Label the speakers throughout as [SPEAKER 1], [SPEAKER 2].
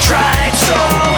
[SPEAKER 1] tried so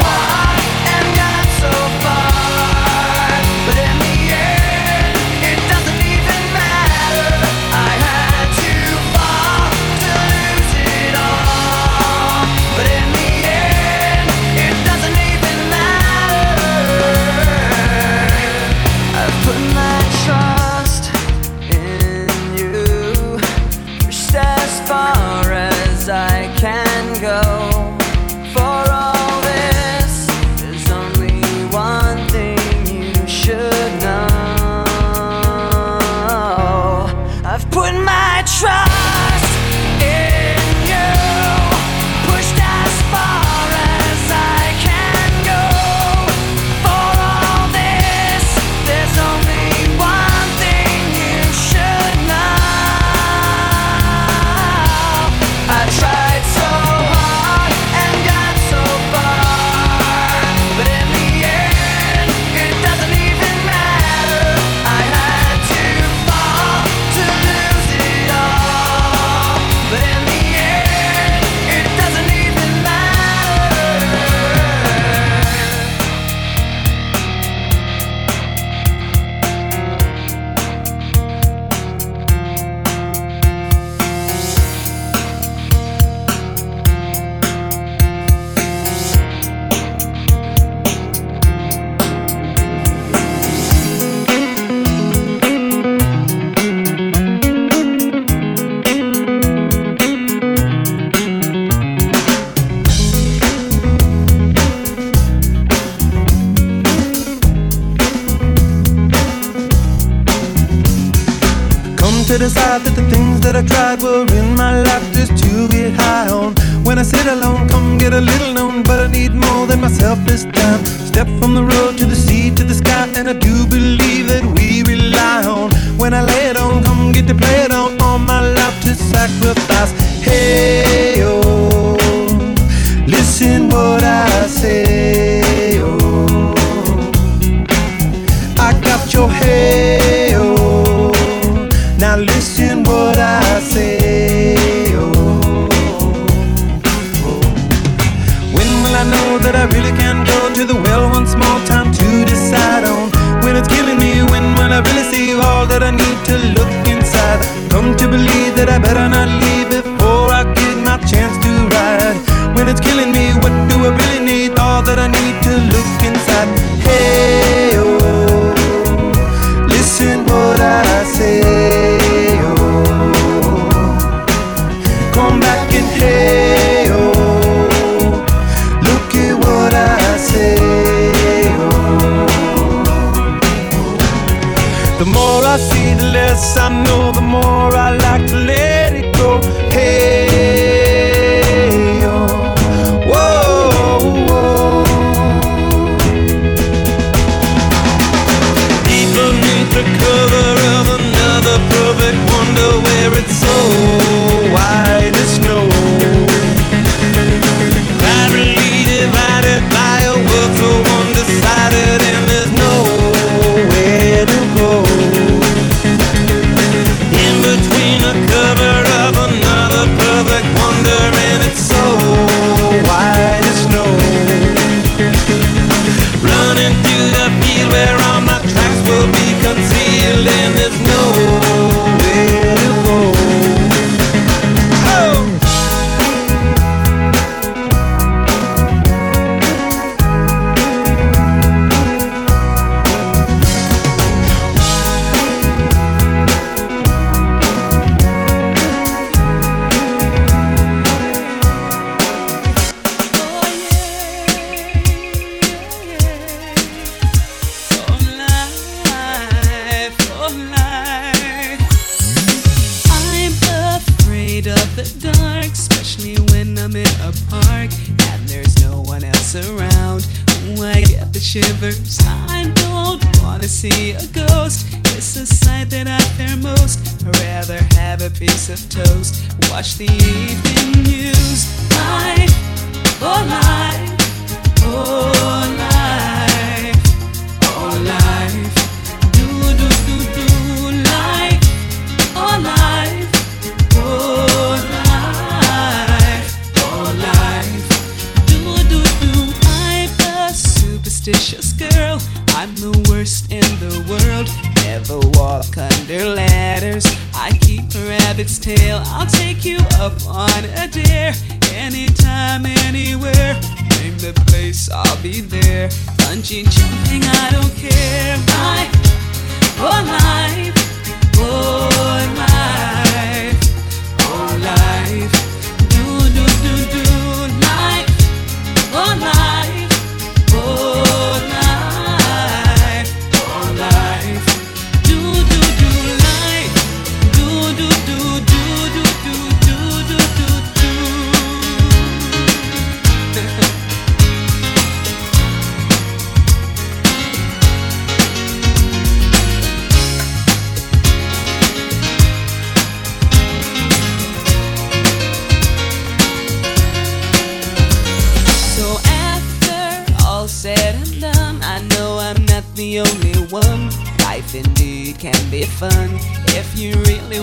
[SPEAKER 1] but
[SPEAKER 2] no one undecided.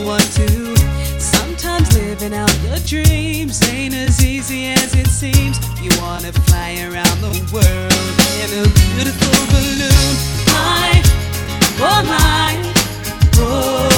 [SPEAKER 2] someone to. Sometimes living out your dreams ain't as easy as it seems. You wanna fly around the world in a beautiful balloon. I, oh my, oh.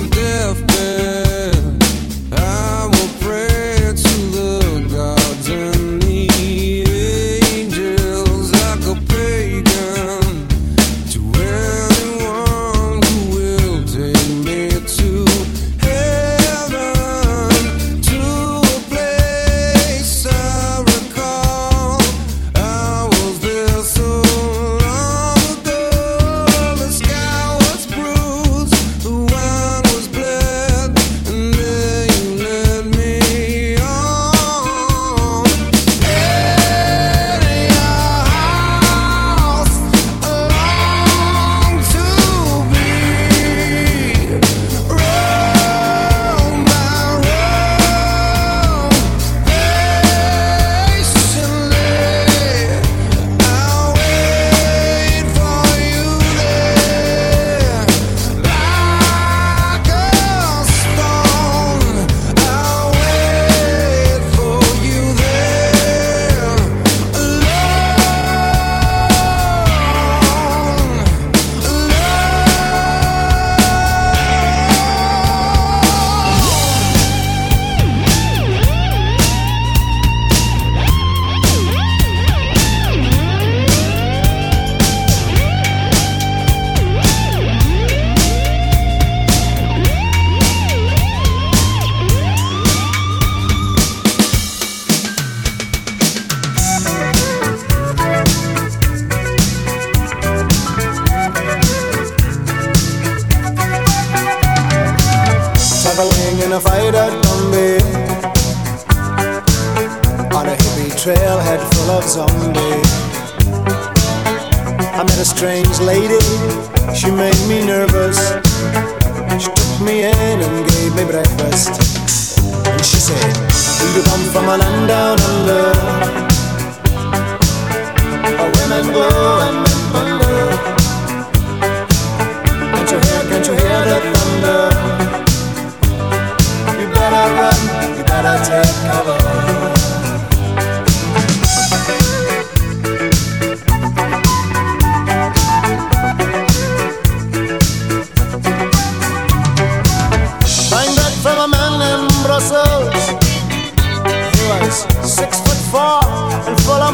[SPEAKER 3] I'm different.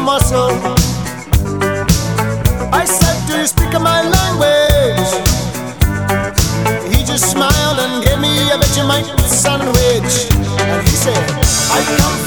[SPEAKER 3] muscle. I said, Do you speak my language? He just smiled and gave me a Vegemite sandwich. And he said, I come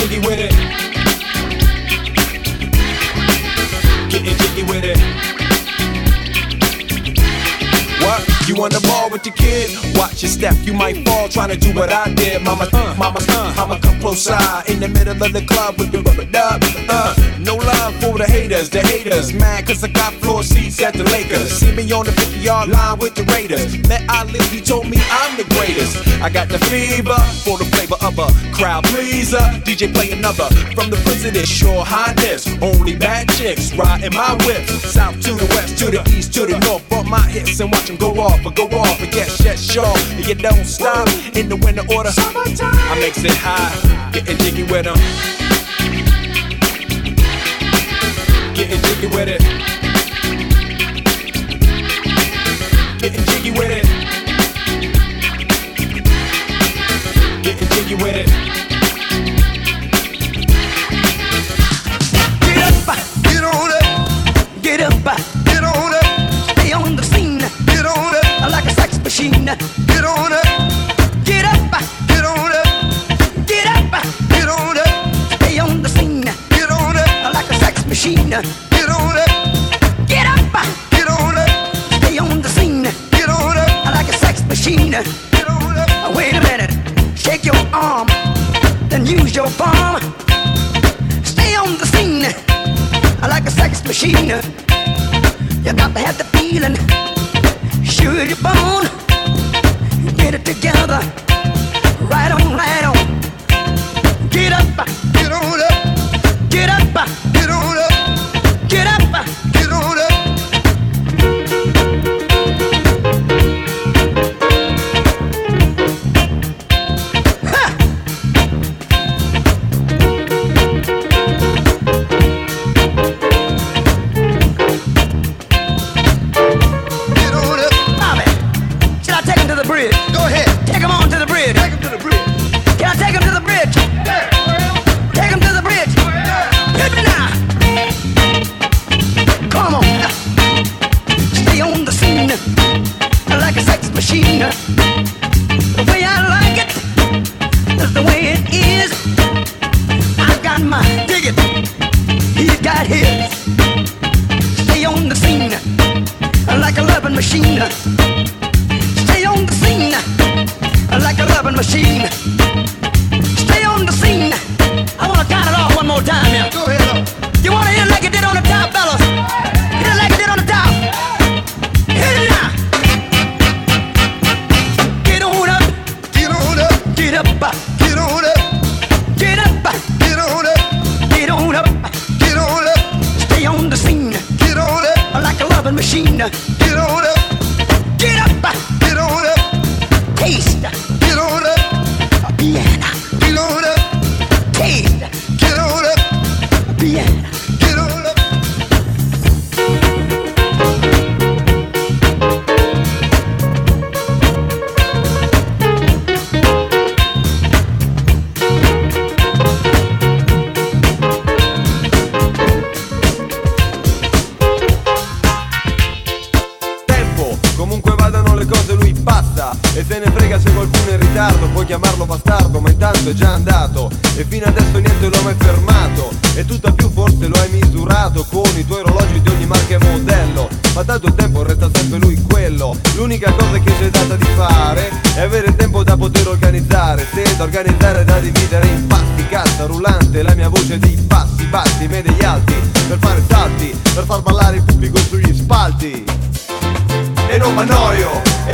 [SPEAKER 4] Jiggy with it. Getting jiggy with it. What? You on the ball with your kid? Watch your step, you might fall trying to do what I did. Mama, uh, mama, uh, I'ma come close side in the middle of the club with the rubber dub. Uh, no love for the haters, the haters. Mad cause I got floor seats at the Lakers. See me on the 50 yard line with the Raiders. Met Ali, he told me I'm the greatest. I got the fever for the flavor of a crowd pleaser. DJ play another from the president, sure highness. Only bad chicks riding my whip. South to the west, to the east, to the north. Bump my hips and watch them go off, but go off. But yes, yes, sure. And you don't stop in the winter order. I makes it high, getting jiggy with them. Getting jiggy with
[SPEAKER 5] it.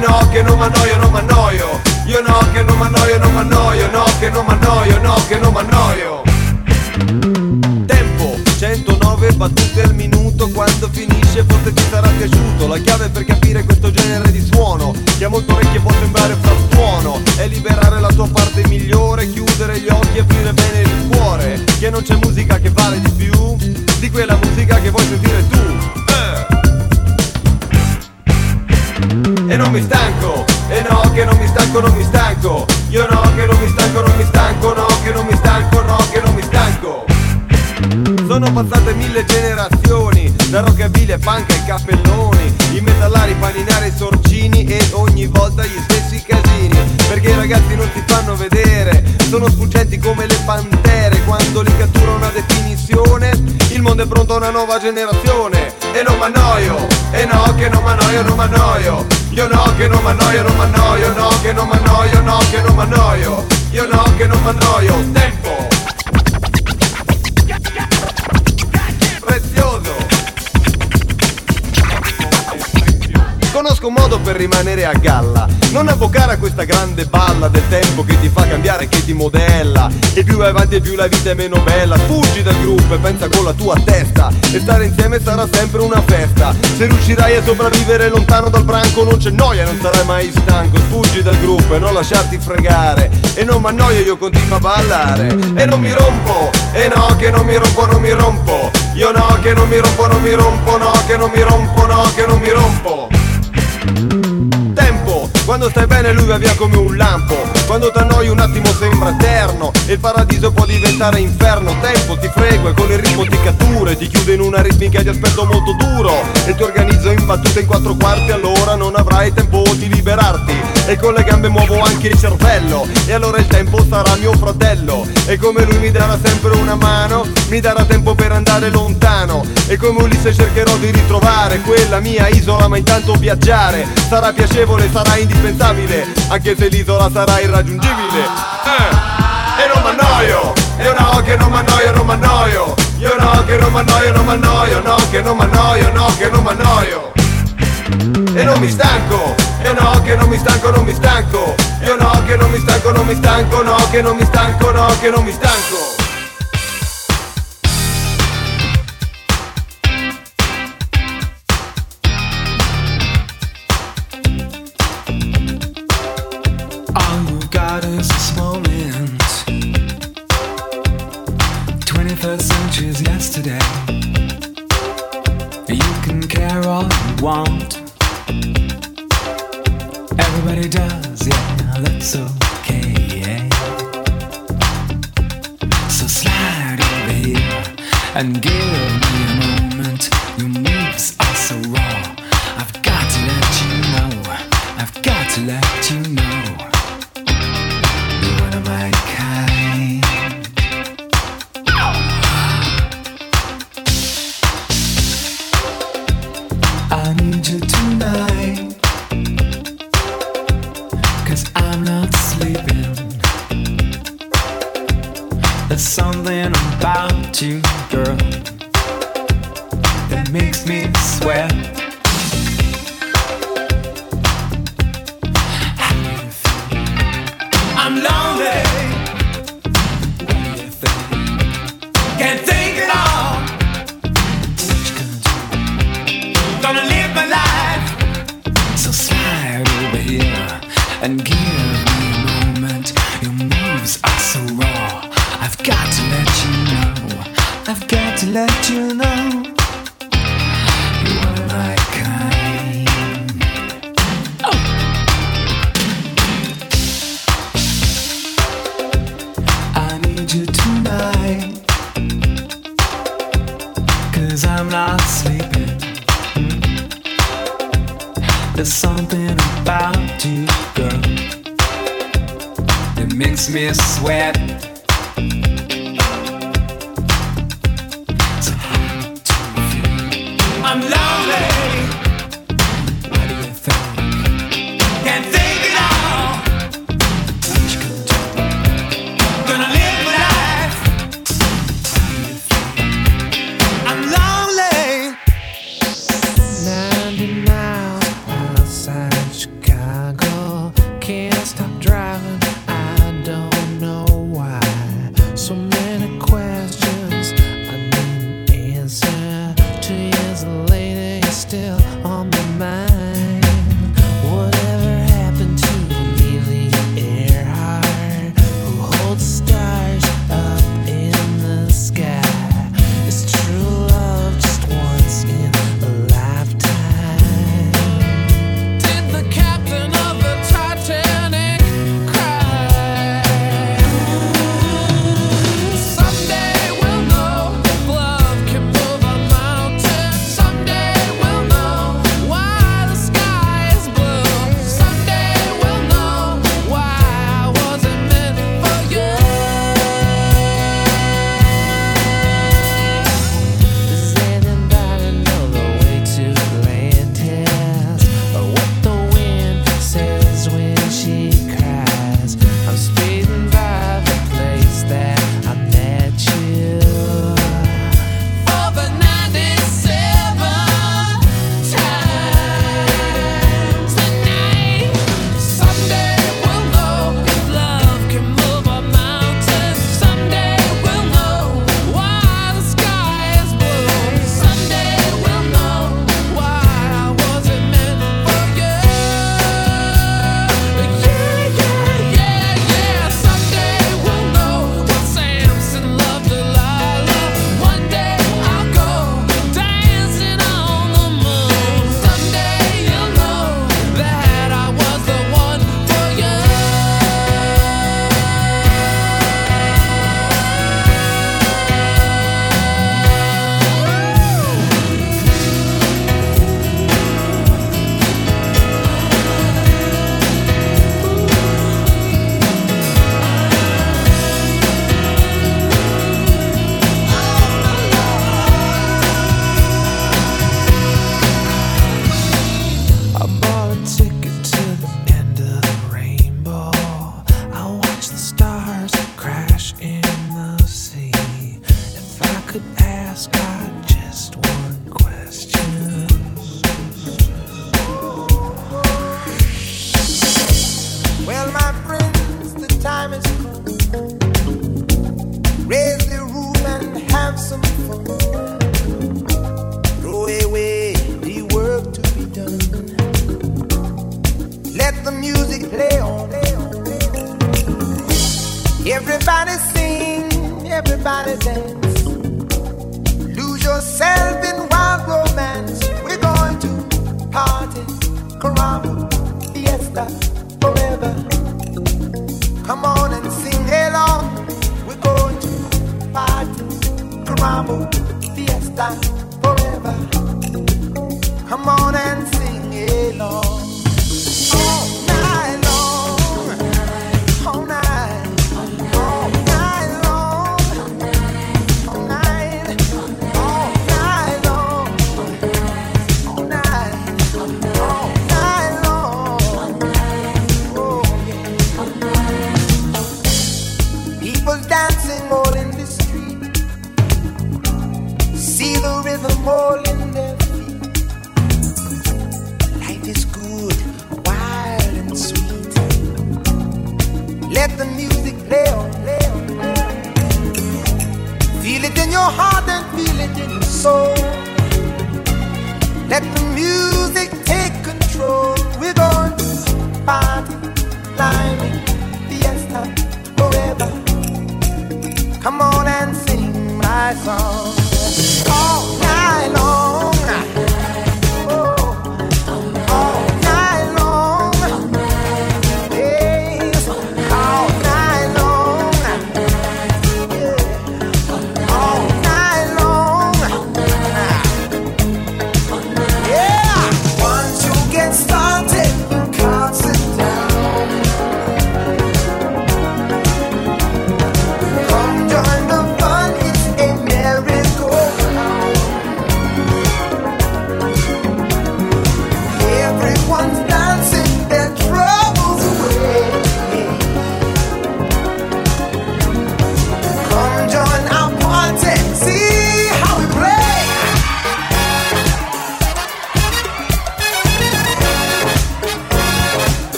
[SPEAKER 6] No che non m'annoio, non nuova generazione. E non m'annoio E no che non m'annoio, non m'annoio. Io no che non m'annoio, non m'annoio No che non m'annoio, no che non m'annoio. Io no che non m'annoio. Tempo. Prezioso. Conosco un modo per rimanere a galla Non avvocare a questa grande balla del tempo che ti fa cambiare, che ti modella. E più vai avanti e più la vita è meno bella. Fuggi dal gruppo e pensa con la tua testa. E stare insieme sarà sempre una festa. Se riuscirai a sopravvivere lontano dal branco Non c'è noia, non sarai mai stanco. Fuggi dal gruppo e non lasciarti fregare. E non m'annoio, io continuo a ballare. E non mi rompo, e no che non mi rompo, non mi rompo. Io no che non mi rompo, non mi rompo, no che non mi rompo, no che non mi rompo quando stai bene lui va via come un lampo. Quando t'annoi un attimo sembra eterno E il paradiso può diventare inferno. Tempo, ti frego e con il ritmo ti cattura e Ti chiude in una ritmica di aspetto molto duro. E ti organizzo in battute in quattro quarti Allora non avrai tempo di liberarti. E con le gambe muovo anche il cervello E allora il tempo sarà mio fratello. E come lui mi darà sempre una mano Mi darà tempo per andare lontano. E come Ulisse cercherò di ritrovare Quella mia isola ma intanto viaggiare. Sarà piacevole, sarà indispensabile Anche se l'isola sarà irraggiungibile. Eh, E non m'annoio Io no che non m'annoio, non m'annoio Io no che non m'annoio, non m'annoio No che non m'annoio, no che non m'annoio e non mi stanco, e no che non mi stanco, non mi stanco. Io no che non mi stanco, non mi stanco, no che non mi stanco, no che non mi stanco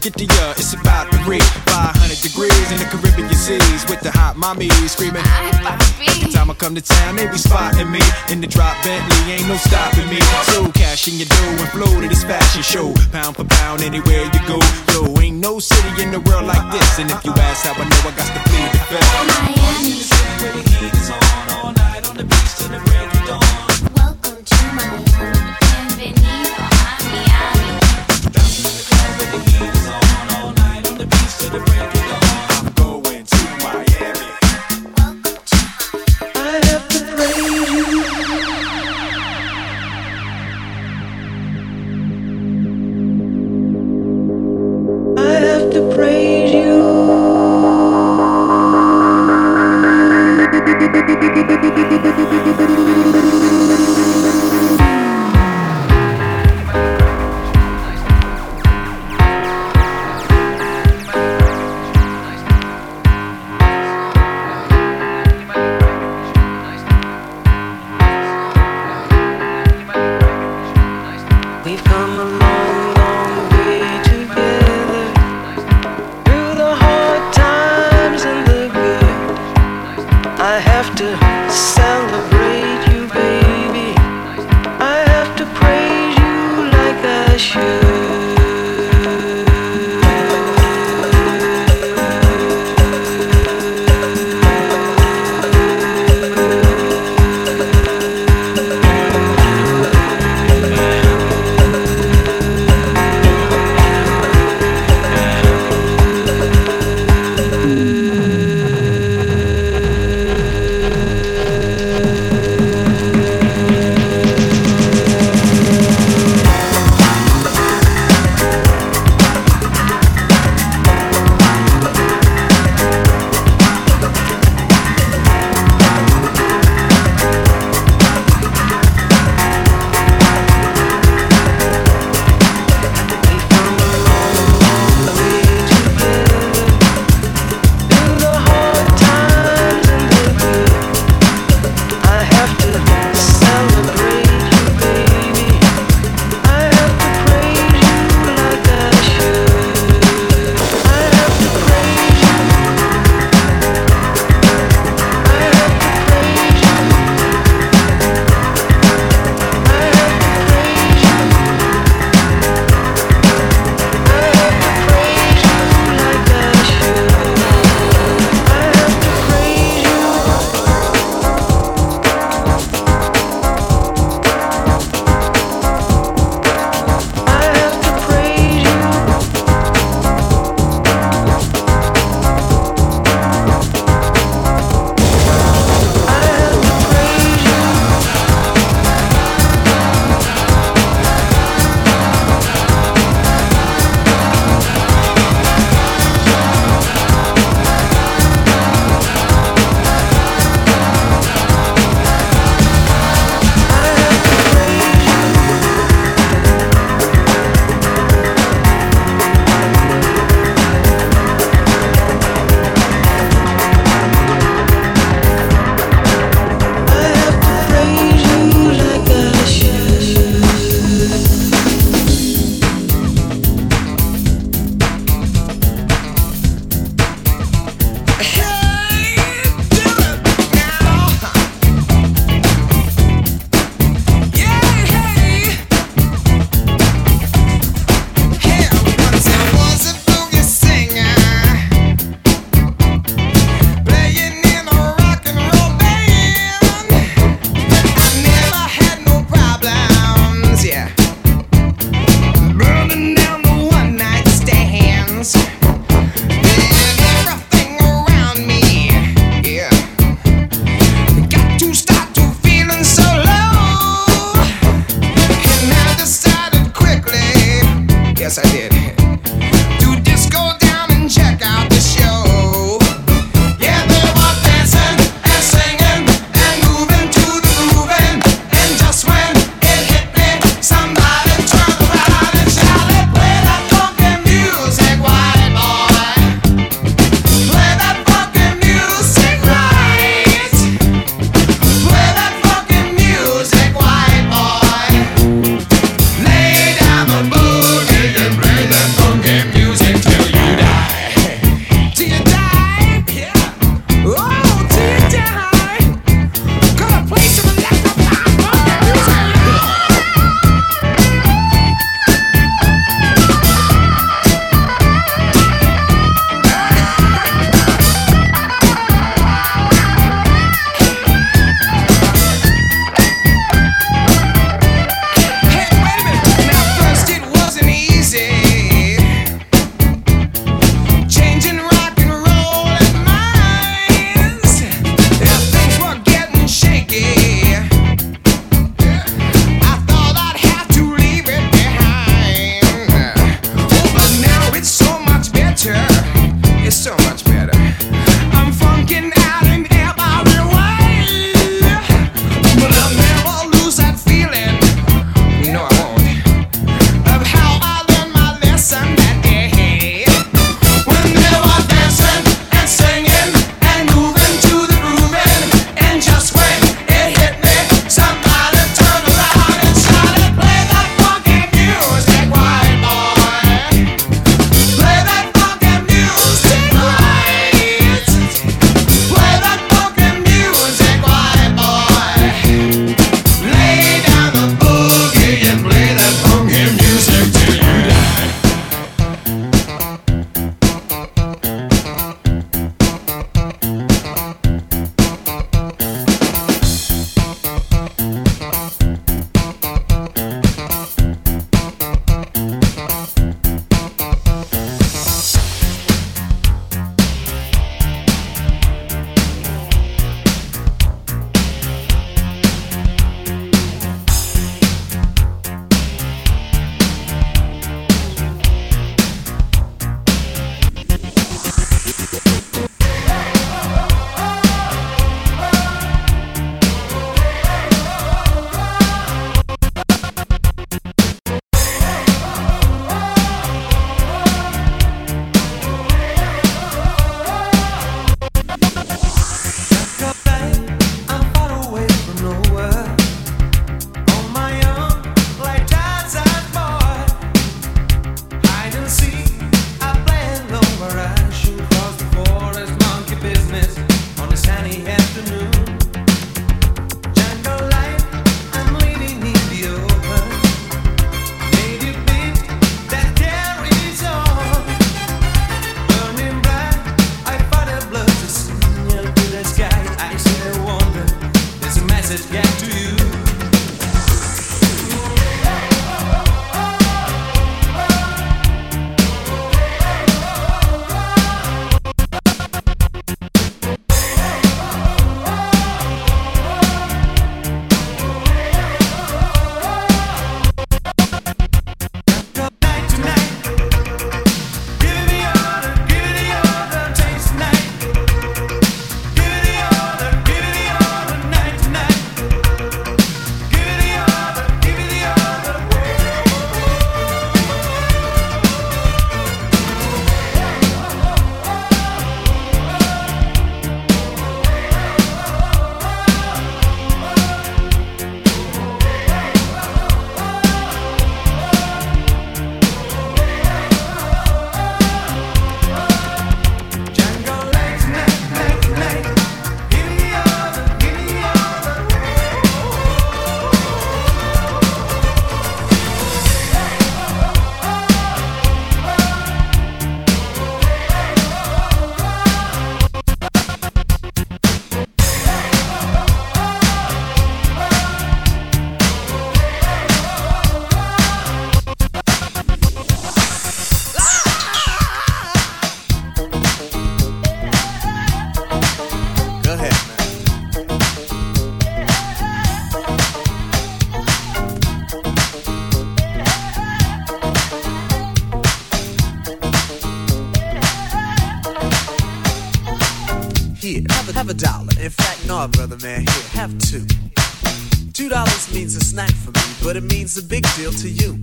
[SPEAKER 5] get the year, it's
[SPEAKER 4] about to three, 500 degrees in the Caribbean seas with the hot mommies screaming. Every time I come to town, they be spotting me in the drop Bentley, ain't no stopping me. So cash in your dough and flow to this fashion show, pound for pound anywhere you go. Yo, ain't no city in the world like this, and if you ask how I know, I got to plead the fifth.
[SPEAKER 7] Miami.
[SPEAKER 1] Man, here, have two. Two dollars means a snack for me, but it means a big deal to you.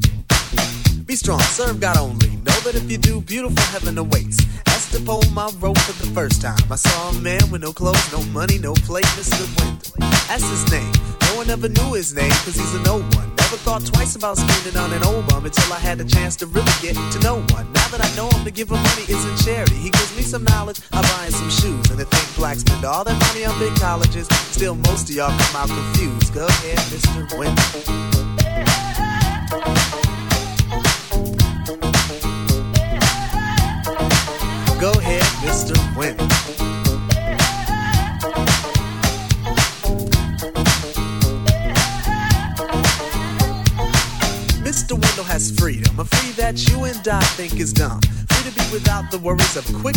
[SPEAKER 1] Be strong, serve God only. Know that if you do, beautiful heaven awaits. That's the poem I wrote for the first time. I saw a man with no clothes, no money, no plate, Mr. Wendal. That's his name. No one ever knew his name, cause he's a no one. Never thought twice about spending on an old bum until I had the chance to really get to know one. Now that I know him, to give him money isn't charity. He gives me some knowledge, all their money on big colleges, still most of y'all come out confused. Go ahead, Mr. Wendal. Go ahead, Mr. Wendal. Mr. Wendal has freedom, a free that you and I think is dumb. Free to be without the worries of quick